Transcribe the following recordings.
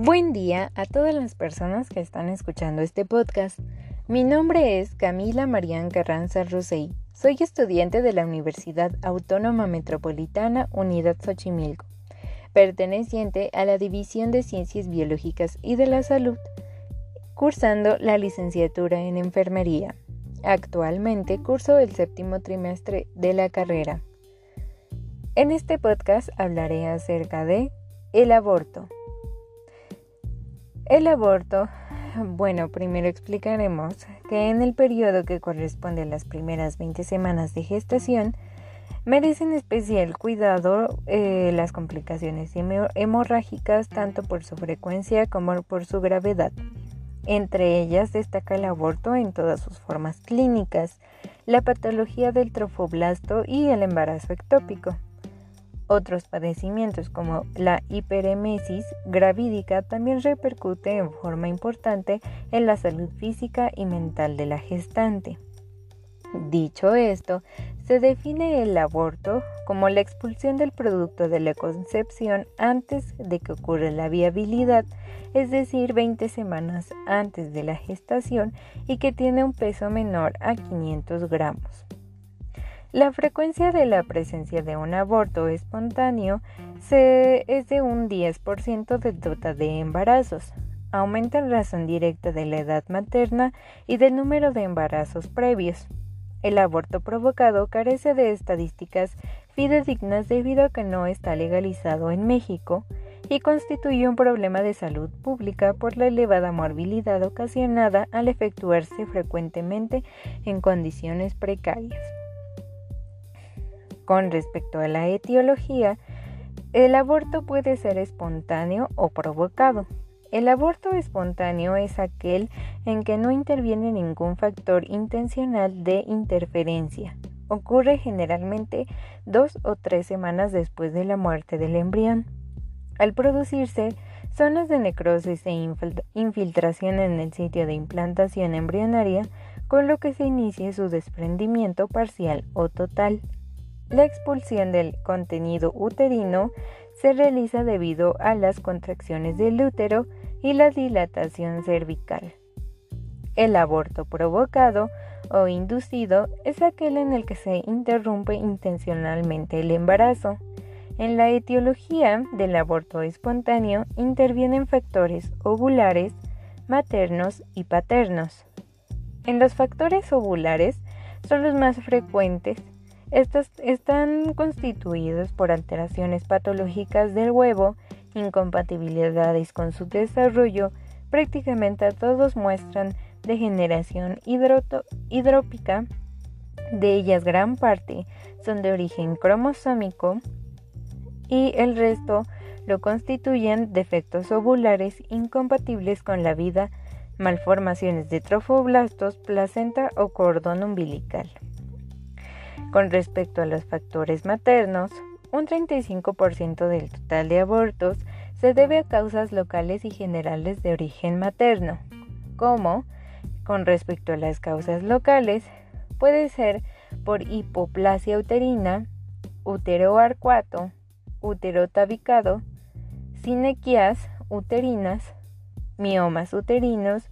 Buen día a todas las personas que están escuchando este podcast. Mi nombre es Camila Marián Carranza Rosey. Soy estudiante de la Universidad Autónoma Metropolitana Unidad Xochimilco, perteneciente a la División de Ciencias Biológicas y de la Salud, cursando la licenciatura en Enfermería. Actualmente curso el séptimo trimestre de la carrera. En este podcast hablaré acerca de el aborto. El aborto, bueno, primero explicaremos que en el periodo que corresponde a las primeras 20 semanas de gestación, merecen especial cuidado eh, las complicaciones hemorrágicas tanto por su frecuencia como por su gravedad. Entre ellas destaca el aborto en todas sus formas clínicas, la patología del trofoblasto y el embarazo ectópico. Otros padecimientos como la hiperemesis gravídica también repercute en forma importante en la salud física y mental de la gestante. Dicho esto, se define el aborto como la expulsión del producto de la concepción antes de que ocurra la viabilidad, es decir, 20 semanas antes de la gestación y que tiene un peso menor a 500 gramos. La frecuencia de la presencia de un aborto espontáneo es de un 10% del total de embarazos. Aumenta en razón directa de la edad materna y del número de embarazos previos. El aborto provocado carece de estadísticas fidedignas debido a que no está legalizado en México y constituye un problema de salud pública por la elevada morbilidad ocasionada al efectuarse frecuentemente en condiciones precarias. Con respecto a la etiología, el aborto puede ser espontáneo o provocado. El aborto espontáneo es aquel en que no interviene ningún factor intencional de interferencia. Ocurre generalmente dos o tres semanas después de la muerte del embrión. Al producirse, zonas de necrosis e infiltración en el sitio de implantación embrionaria, con lo que se inicia su desprendimiento parcial o total. La expulsión del contenido uterino se realiza debido a las contracciones del útero y la dilatación cervical. El aborto provocado o inducido es aquel en el que se interrumpe intencionalmente el embarazo. En la etiología del aborto espontáneo intervienen factores ovulares, maternos y paternos. En los factores ovulares son los más frecuentes estas están constituidos por alteraciones patológicas del huevo, incompatibilidades con su desarrollo, prácticamente todos muestran degeneración hidrópica, de ellas gran parte son de origen cromosómico y el resto lo constituyen defectos ovulares incompatibles con la vida, malformaciones de trofoblastos, placenta o cordón umbilical. Con respecto a los factores maternos, un 35% del total de abortos se debe a causas locales y generales de origen materno, como, con respecto a las causas locales, puede ser por hipoplasia uterina, uteroarcuato, útero tabicado, sinequias uterinas, miomas uterinos,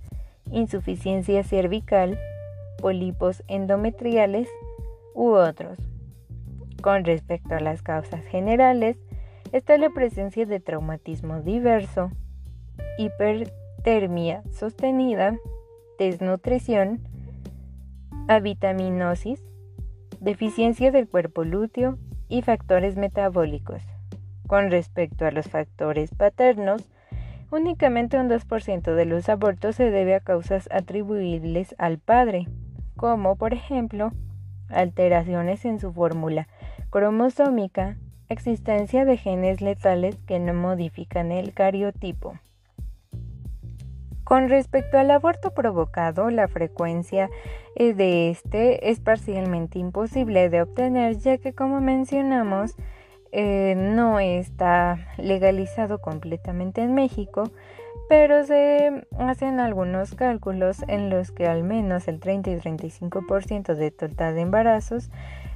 insuficiencia cervical, pólipos endometriales, u otros. Con respecto a las causas generales, está la presencia de traumatismo diverso, hipertermia sostenida, desnutrición, avitaminosis, deficiencia del cuerpo lúteo y factores metabólicos. Con respecto a los factores paternos, únicamente un 2% de los abortos se debe a causas atribuibles al padre, como por ejemplo alteraciones en su fórmula cromosómica, existencia de genes letales que no modifican el cariotipo. Con respecto al aborto provocado, la frecuencia eh, de este es parcialmente imposible de obtener ya que como mencionamos eh, no está legalizado completamente en México, pero se hacen algunos cálculos en los que al menos el 30 y 35% de total de embarazos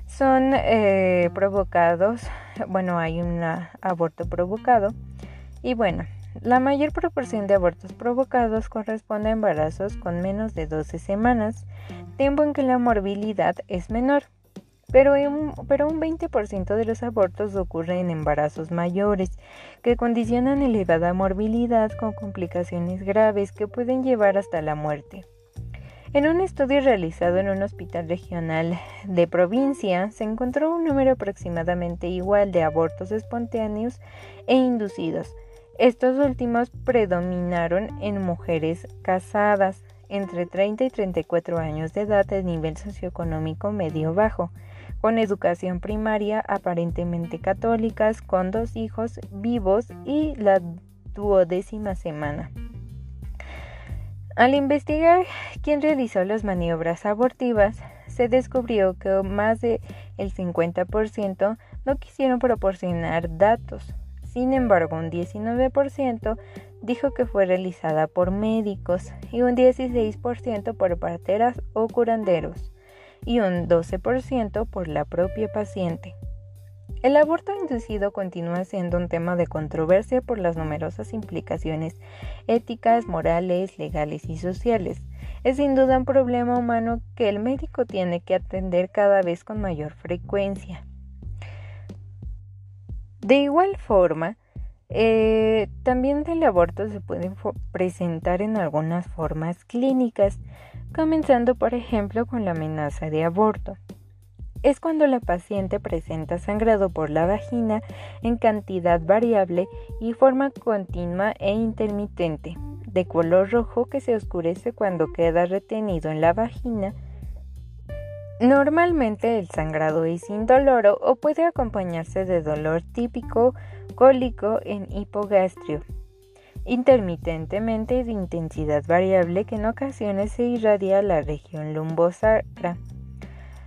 son eh, provocados, bueno, hay un aborto provocado y bueno, La mayor proporción de abortos provocados corresponde a embarazos con menos de 12 semanas, tiempo en que la morbilidad es menor. Pero un, pero un 20% de los abortos ocurren en embarazos mayores, que condicionan elevada morbilidad con complicaciones graves que pueden llevar hasta la muerte. En un estudio realizado en un hospital regional de provincia, se encontró un número aproximadamente igual de abortos espontáneos e inducidos. Estos últimos predominaron en mujeres casadas entre 30 y 34 años de edad de nivel socioeconómico medio-bajo, con educación primaria aparentemente católicas, con dos hijos vivos y la duodécima semana. Al investigar quién realizó las maniobras abortivas, se descubrió que más del 50% no quisieron proporcionar datos. Sin embargo, un 19% dijo que fue realizada por médicos y un 16% por parteras o curanderos y un 12% por la propia paciente. El aborto inducido continúa siendo un tema de controversia por las numerosas implicaciones éticas, morales, legales y sociales. Es sin duda un problema humano que el médico tiene que atender cada vez con mayor frecuencia. De igual forma, eh, también el aborto se puede presentar en algunas formas clínicas, comenzando por ejemplo con la amenaza de aborto es cuando la paciente presenta sangrado por la vagina en cantidad variable y forma continua e intermitente, de color rojo que se oscurece cuando queda retenido en la vagina. Normalmente el sangrado es indoloro o puede acompañarse de dolor típico cólico en hipogastrio, intermitentemente de intensidad variable que en ocasiones se irradia a la región lumbosacra.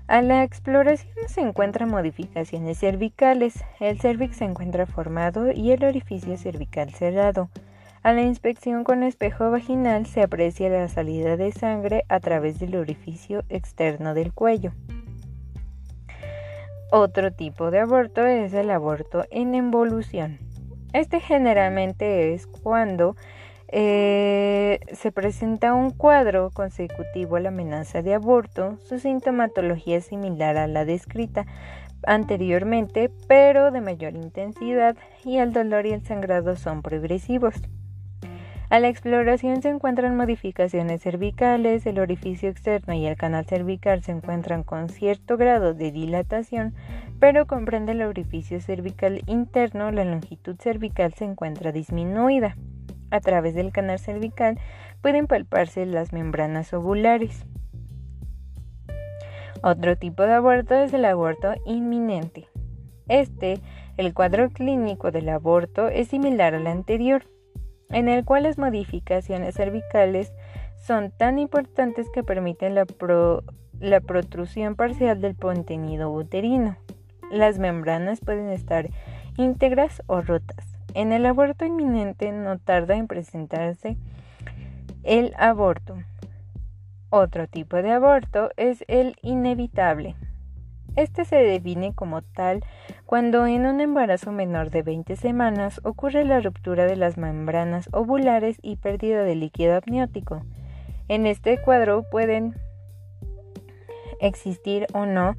A la exploración se encuentran modificaciones cervicales. El cervix se encuentra formado y el orificio cervical cerrado. A la inspección con espejo vaginal se aprecia la salida de sangre a través del orificio externo del cuello. Otro tipo de aborto es el aborto en involución. Este generalmente es cuando eh, se presenta un cuadro consecutivo a la amenaza de aborto. Su sintomatología es similar a la descrita anteriormente, pero de mayor intensidad y el dolor y el sangrado son progresivos. A la exploración se encuentran modificaciones cervicales, el orificio externo y el canal cervical se encuentran con cierto grado de dilatación, pero comprende el orificio cervical interno, la longitud cervical se encuentra disminuida. A través del canal cervical pueden palparse las membranas ovulares. Otro tipo de aborto es el aborto inminente. Este, el cuadro clínico del aborto es similar al anterior, en el cual las modificaciones cervicales son tan importantes que permiten la, la protrusión parcial del contenido uterino. Las membranas pueden estar íntegras o rotas. En el aborto inminente no tarda en presentarse el aborto. Otro tipo de aborto es el inevitable. Este se define como tal cuando en un embarazo menor de 20 semanas ocurre la ruptura de las membranas ovulares y pérdida de líquido amniótico. En este cuadro pueden existir o no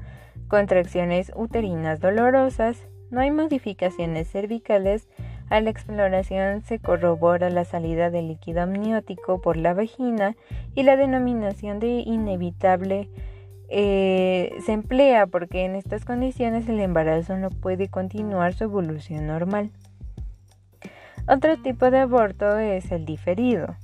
contracciones uterinas dolorosas, no hay modificaciones cervicales, a la exploración se corrobora la salida del líquido amniótico por la vagina y la denominación de inevitable eh, se emplea porque en estas condiciones el embarazo no puede continuar su evolución normal. Otro tipo de aborto es el diferido.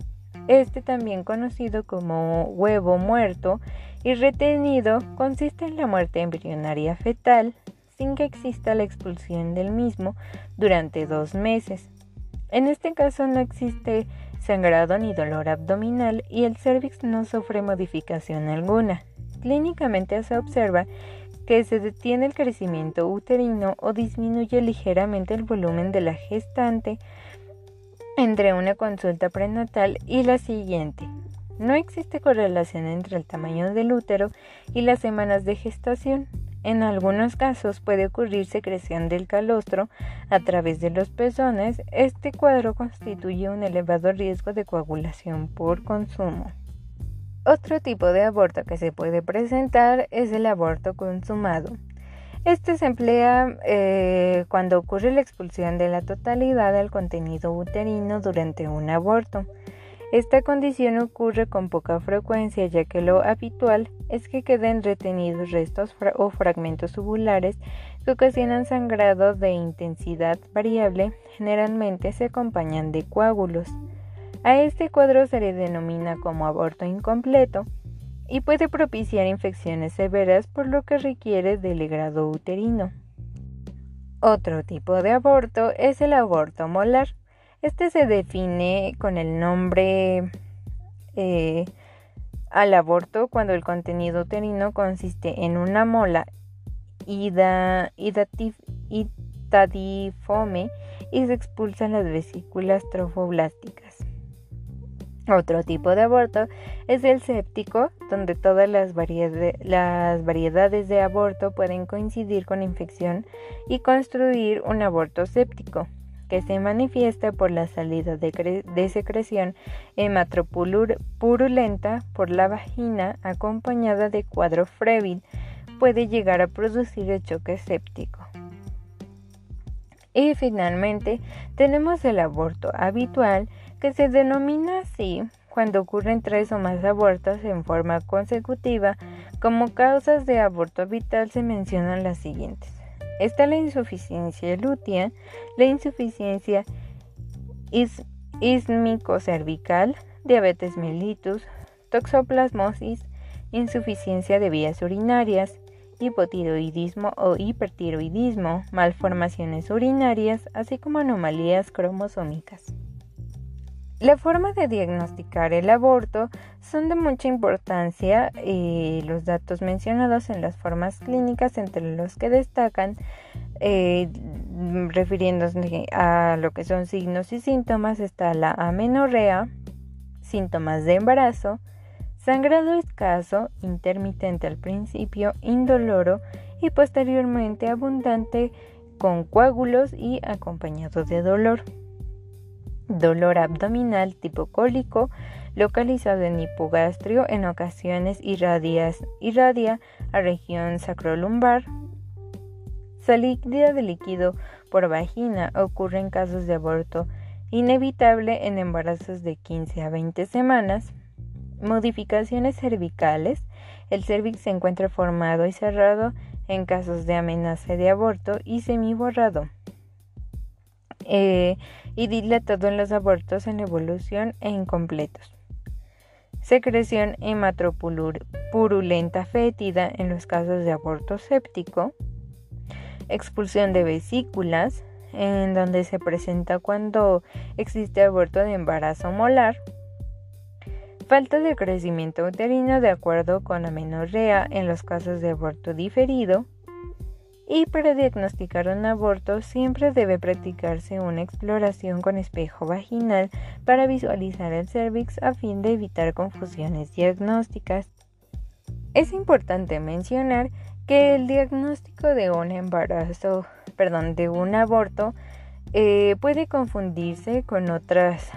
Este también conocido como huevo muerto y retenido consiste en la muerte embrionaria fetal sin que exista la expulsión del mismo durante dos meses. En este caso no existe sangrado ni dolor abdominal y el cervix no sufre modificación alguna. Clínicamente se observa que se detiene el crecimiento uterino o disminuye ligeramente el volumen de la gestante entre una consulta prenatal y la siguiente. No existe correlación entre el tamaño del útero y las semanas de gestación. En algunos casos puede ocurrir secreción del calostro a través de los pezones. Este cuadro constituye un elevado riesgo de coagulación por consumo. Otro tipo de aborto que se puede presentar es el aborto consumado. Este se emplea eh, cuando ocurre la expulsión de la totalidad del contenido uterino durante un aborto. Esta condición ocurre con poca frecuencia ya que lo habitual es que queden retenidos restos o fragmentos tubulares que ocasionan sangrado de intensidad variable, generalmente se acompañan de coágulos. A este cuadro se le denomina como aborto incompleto y puede propiciar infecciones severas por lo que requiere del grado uterino. Otro tipo de aborto es el aborto molar. Este se define con el nombre eh, al aborto cuando el contenido uterino consiste en una mola ida, itadifome y se expulsan las vesículas trofoblásticas. Otro tipo de aborto es el séptico, donde todas las, variedades de aborto pueden coincidir con infección y construir un aborto séptico, que se manifiesta por la salida de, de secreción hematopurulenta por la vagina acompañada de cuadro frévil, puede llegar a producir el choque séptico. Y finalmente tenemos el aborto habitual, que se denomina así cuando ocurren tres o más abortos en forma consecutiva. Como causas de aborto vital se mencionan las siguientes. Está la insuficiencia lútea, la insuficiencia ismico-cervical, diabetes mellitus, toxoplasmosis, insuficiencia de vías urinarias, hipotiroidismo o hipertiroidismo, malformaciones urinarias, así como anomalías cromosómicas. La forma de diagnosticar el aborto son de mucha importancia y los datos mencionados en las formas clínicas entre los que destacan eh, refiriéndose a lo que son signos y síntomas está la amenorrea, síntomas de embarazo, sangrado escaso, intermitente al principio, indoloro y posteriormente abundante con coágulos y acompañado de dolor dolor abdominal tipo cólico localizado en hipogastrio en ocasiones irradia a región sacrolumbar. Salida de líquido por vagina ocurre en casos de aborto inevitable en embarazos de 15 a 20 semanas. Modificaciones cervicales. El cervix se encuentra formado y cerrado en casos de amenaza de aborto y semiborrado. Eh, y dilatado en los abortos en evolución e incompletos. Secreción hematopurulenta fétida en los casos de aborto séptico. Expulsión de vesículas, en donde se presenta cuando existe aborto de embarazo molar. Falta de crecimiento uterino de acuerdo con amenorrea en los casos de aborto diferido y para diagnosticar un aborto siempre debe practicarse una exploración con espejo vaginal para visualizar el cervix a fin de evitar confusiones diagnósticas. Es importante mencionar que el diagnóstico de un embarazo, perdón, de un aborto eh, puede confundirse con otras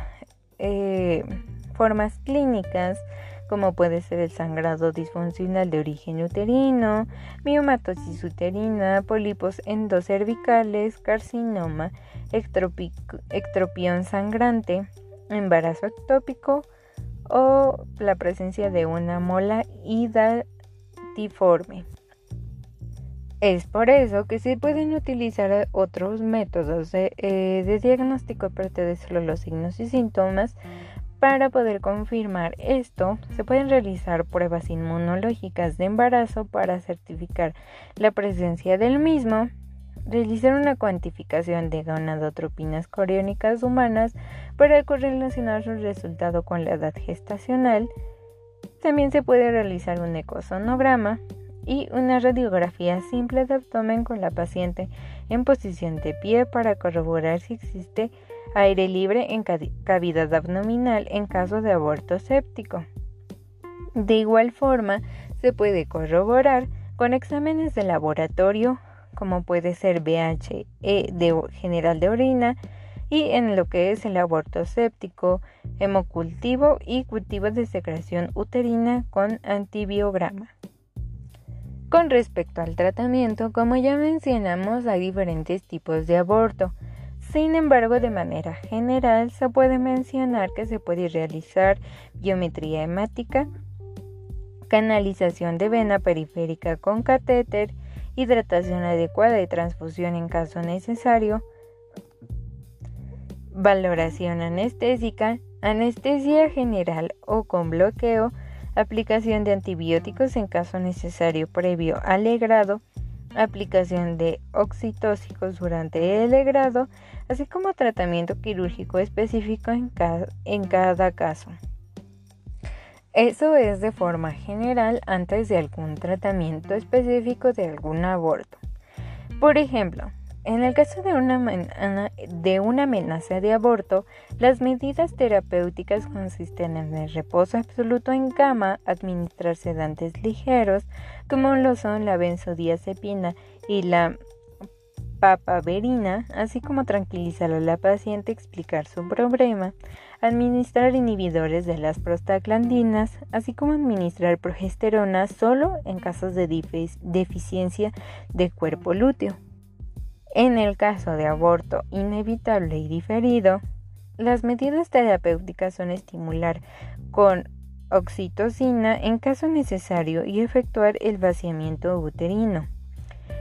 eh, formas clínicas como puede ser el sangrado disfuncional de origen uterino, miomatosis uterina, pólipos endocervicales, carcinoma, ectropión sangrante, embarazo ectópico o la presencia de una mola hidatiforme. Es por eso que se pueden utilizar otros métodos de, eh, de diagnóstico aparte de solo los signos y síntomas para poder confirmar esto, se pueden realizar pruebas inmunológicas de embarazo para certificar la presencia del mismo, realizar una cuantificación de gonadotropinas coriónicas humanas para correlacionar su resultado con la edad gestacional. También se puede realizar un ecosonograma y una radiografía simple de abdomen con la paciente en posición de pie para corroborar si existe aire libre en cavidad abdominal en caso de aborto séptico. De igual forma, se puede corroborar con exámenes de laboratorio como puede ser VHE de general de orina y en lo que es el aborto séptico, hemocultivo y cultivo de secreción uterina con antibiograma. Con respecto al tratamiento, como ya mencionamos, hay diferentes tipos de aborto. Sin embargo, de manera general, se puede mencionar que se puede realizar biometría hemática, canalización de vena periférica con catéter, hidratación adecuada y transfusión en caso necesario, valoración anestésica, anestesia general o con bloqueo, aplicación de antibióticos en caso necesario previo al aplicación de oxitóxicos durante el legrado, así como tratamiento quirúrgico específico en en cada caso. Eso es de forma general antes de algún tratamiento específico de algún aborto. Por ejemplo, en el caso de una, amenaza de aborto, las medidas terapéuticas consisten en el reposo absoluto en cama, administrar sedantes ligeros, como lo son la benzodiazepina y la papaverina, así como tranquilizar a la paciente, explicar su problema, administrar inhibidores de las prostaglandinas, así como administrar progesterona solo en casos de deficiencia de cuerpo lúteo. En el caso de aborto inevitable y diferido, las medidas terapéuticas son estimular con oxitocina en caso necesario y efectuar el vaciamiento uterino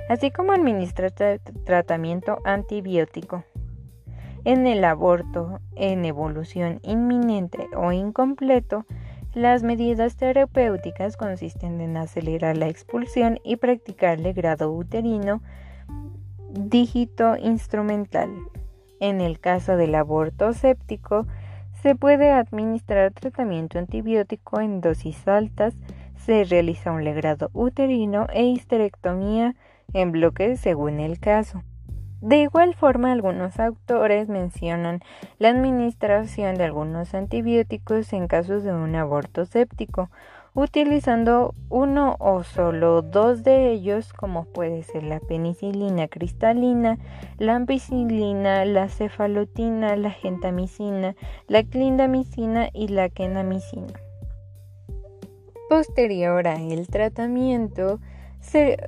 así como administrar tratamiento antibiótico. En el aborto en evolución inminente o incompleto, las medidas terapéuticas consisten en acelerar la expulsión y practicarle grado uterino dígito instrumental. En el caso del aborto séptico, se puede administrar tratamiento antibiótico en dosis altas, se realiza un legrado uterino e histerectomía en bloques según el caso. De igual forma, algunos autores mencionan la administración de algunos antibióticos en casos de un aborto séptico, utilizando uno o solo dos de ellos, como puede ser la penicilina cristalina, la ampicilina, la cefalotina, la gentamicina, la clindamicina y la kenamicina. Posterior a el tratamiento,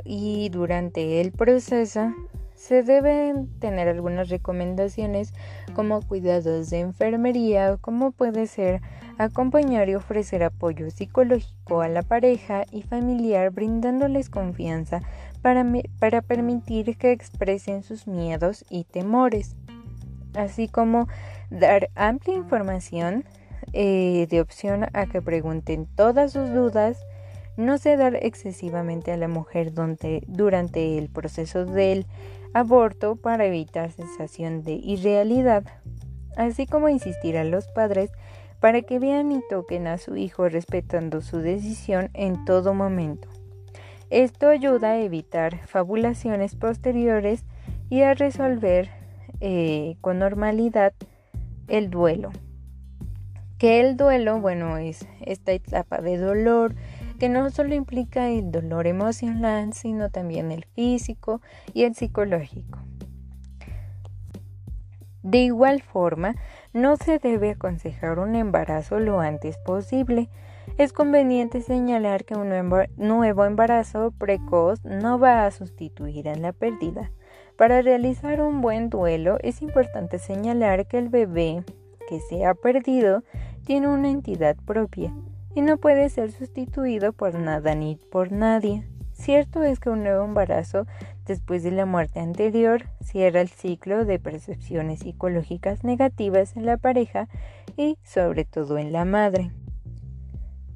y durante el proceso se deben tener algunas recomendaciones como cuidados de enfermería, como puede ser acompañar y ofrecer apoyo psicológico a la pareja y familiar brindándoles confianza para, para permitir que expresen sus miedos y temores, así como dar amplia información eh, de opción a que pregunten todas sus dudas, no sedar excesivamente a la mujer durante el proceso del aborto para evitar sensación de irrealidad, así como insistir a los padres para que vean y toquen a su hijo respetando su decisión en todo momento. Esto ayuda a evitar fabulaciones posteriores y a resolver eh, con normalidad el duelo. Que el duelo, bueno, es esta etapa de dolor, que no solo implica el dolor emocional, sino también el físico y el psicológico. De igual forma, no se debe aconsejar un embarazo lo antes posible. Es conveniente señalar que un nuevo embarazo precoz no va a sustituir a la pérdida. Para realizar un buen duelo es importante señalar que el bebé que se ha perdido tiene una entidad propia y no puede ser sustituido por nada ni por nadie. Cierto es que un nuevo embarazo después de la muerte anterior cierra el ciclo de percepciones psicológicas negativas en la pareja y sobre todo en la madre.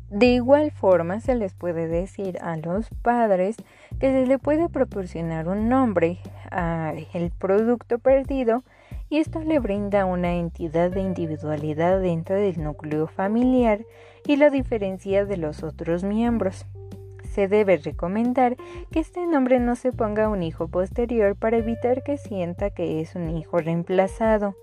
De igual forma se les puede decir a los padres que se le puede proporcionar un nombre al producto perdido y esto le brinda una entidad de individualidad dentro del núcleo familiar y la diferencia de los otros miembros. Se debe recomendar que este nombre no se ponga a un hijo posterior para evitar que sienta que es un hijo reemplazado.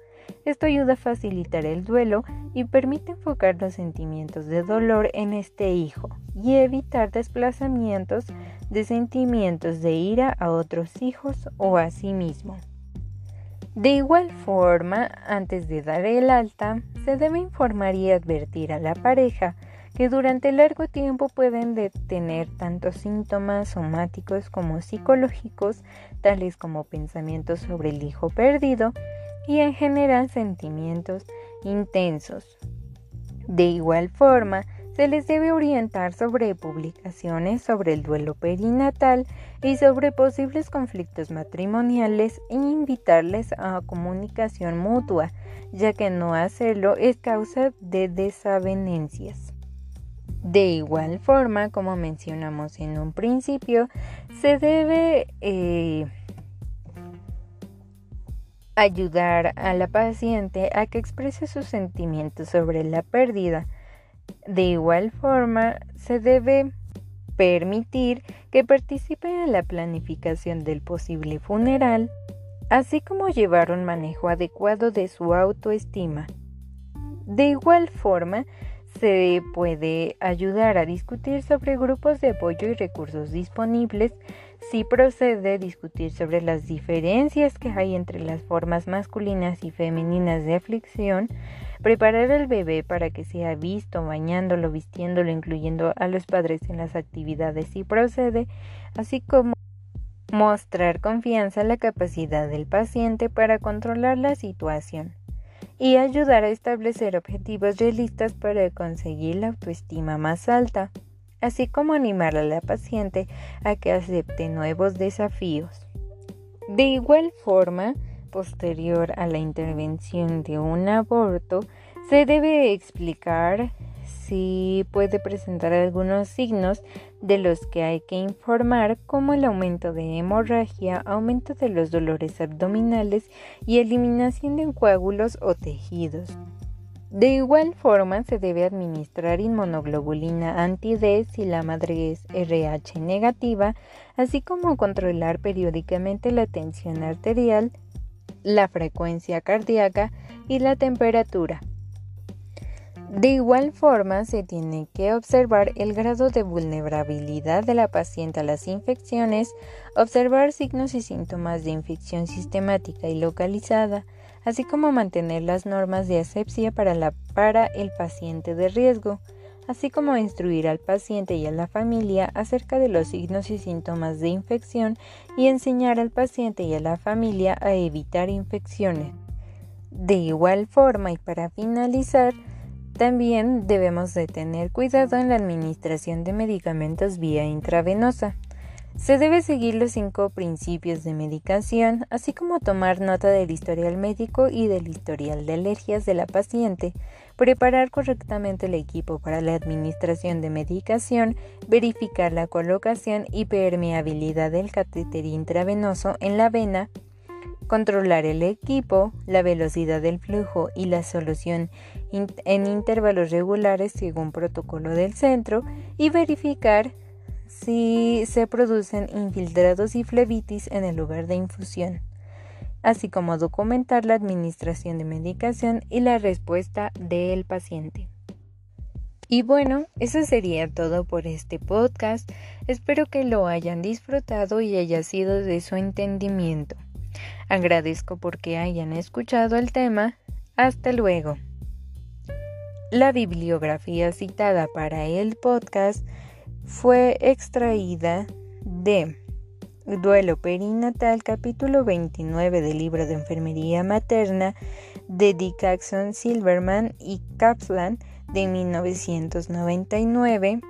Esto ayuda a facilitar el duelo y permite enfocar los sentimientos de dolor en este hijo y evitar desplazamientos de sentimientos de ira a otros hijos o a sí mismo. De igual forma, antes de dar el alta, se debe informar y advertir a la pareja que durante largo tiempo pueden tener tanto síntomas somáticos como psicológicos, tales como pensamientos sobre el hijo perdido y en general sentimientos intensos. De igual forma, se les debe orientar sobre publicaciones sobre el duelo perinatal y sobre posibles conflictos matrimoniales e invitarles a comunicación mutua, ya que no hacerlo es causa de desavenencias. De igual forma, como mencionamos en un principio, se debe eh, ayudar a la paciente a que exprese sus sentimientos sobre la pérdida, de igual forma, se debe permitir que participe en la planificación del posible funeral, así como llevar un manejo adecuado de su autoestima. De igual forma, se puede ayudar a discutir sobre grupos de apoyo y recursos disponibles si procede discutir sobre las diferencias que hay entre las formas masculinas y femeninas de aflicción, preparar al bebé para que sea visto, bañándolo, vistiéndolo, incluyendo a los padres en las actividades si procede, así como mostrar confianza en la capacidad del paciente para controlar la situación y ayudar a establecer objetivos realistas para conseguir la autoestima más alta, así como animar a la paciente a que acepte nuevos desafíos. De igual forma, posterior a la intervención de un aborto, se debe explicar si puede presentar algunos signos de los que hay que informar como el aumento de hemorragia, aumento de los dolores abdominales y eliminación de coágulos o tejidos. De igual forma se debe administrar inmunoglobulina anti-D si la madre es RH negativa, así como controlar periódicamente la tensión arterial, la frecuencia cardíaca y la temperatura. De igual forma, se tiene que observar el grado de vulnerabilidad de la paciente a las infecciones, observar signos y síntomas de infección sistemática y localizada, así como mantener las normas de asepsia para, para el paciente de riesgo, así como instruir al paciente y a la familia acerca de los signos y síntomas de infección y enseñar al paciente y a la familia a evitar infecciones. De igual forma y para finalizar, también debemos de tener cuidado en la administración de medicamentos vía intravenosa. Se debe seguir los cinco principios de medicación, así como tomar nota del historial médico y del historial de alergias de la paciente, preparar correctamente el equipo para la administración de medicación, verificar la colocación y permeabilidad del catéter intravenoso en la vena, controlar el equipo, la velocidad del flujo y la solución en intervalos regulares según protocolo del centro y verificar si se producen infiltrados y flebitis en el lugar de infusión, así como documentar la administración de medicación y la respuesta del paciente. Y bueno, eso sería todo por este podcast. Espero que lo hayan disfrutado y haya sido de su entendimiento. Agradezco porque hayan escuchado el tema. Hasta luego. La bibliografía citada para el podcast fue extraída de Duelo Perinatal, capítulo 29 del libro de Enfermería Materna de Dick Jackson Silverman y Kaplan de 1999,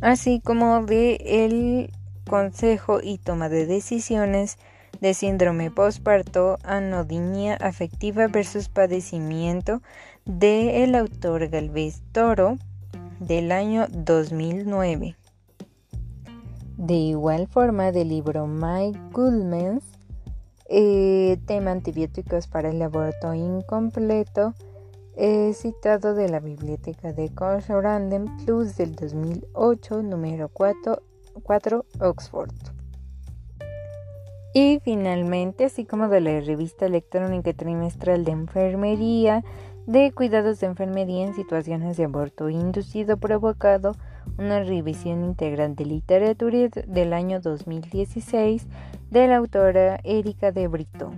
así como de El Consejo y Toma de Decisiones de síndrome postparto, anodinia afectiva versus padecimiento de el autor Galvez Toro del año 2009. De igual forma, del libro Mike Goodmans, eh, tema antibióticos para el aborto incompleto, citado de la biblioteca de Random Plus del 2008, número 4 Oxford. Y finalmente, así como de la revista electrónica trimestral de enfermería, de cuidados de enfermería en situaciones de aborto inducido provocado, una revisión integral de literatura del año 2016 de la autora Erika de Brito.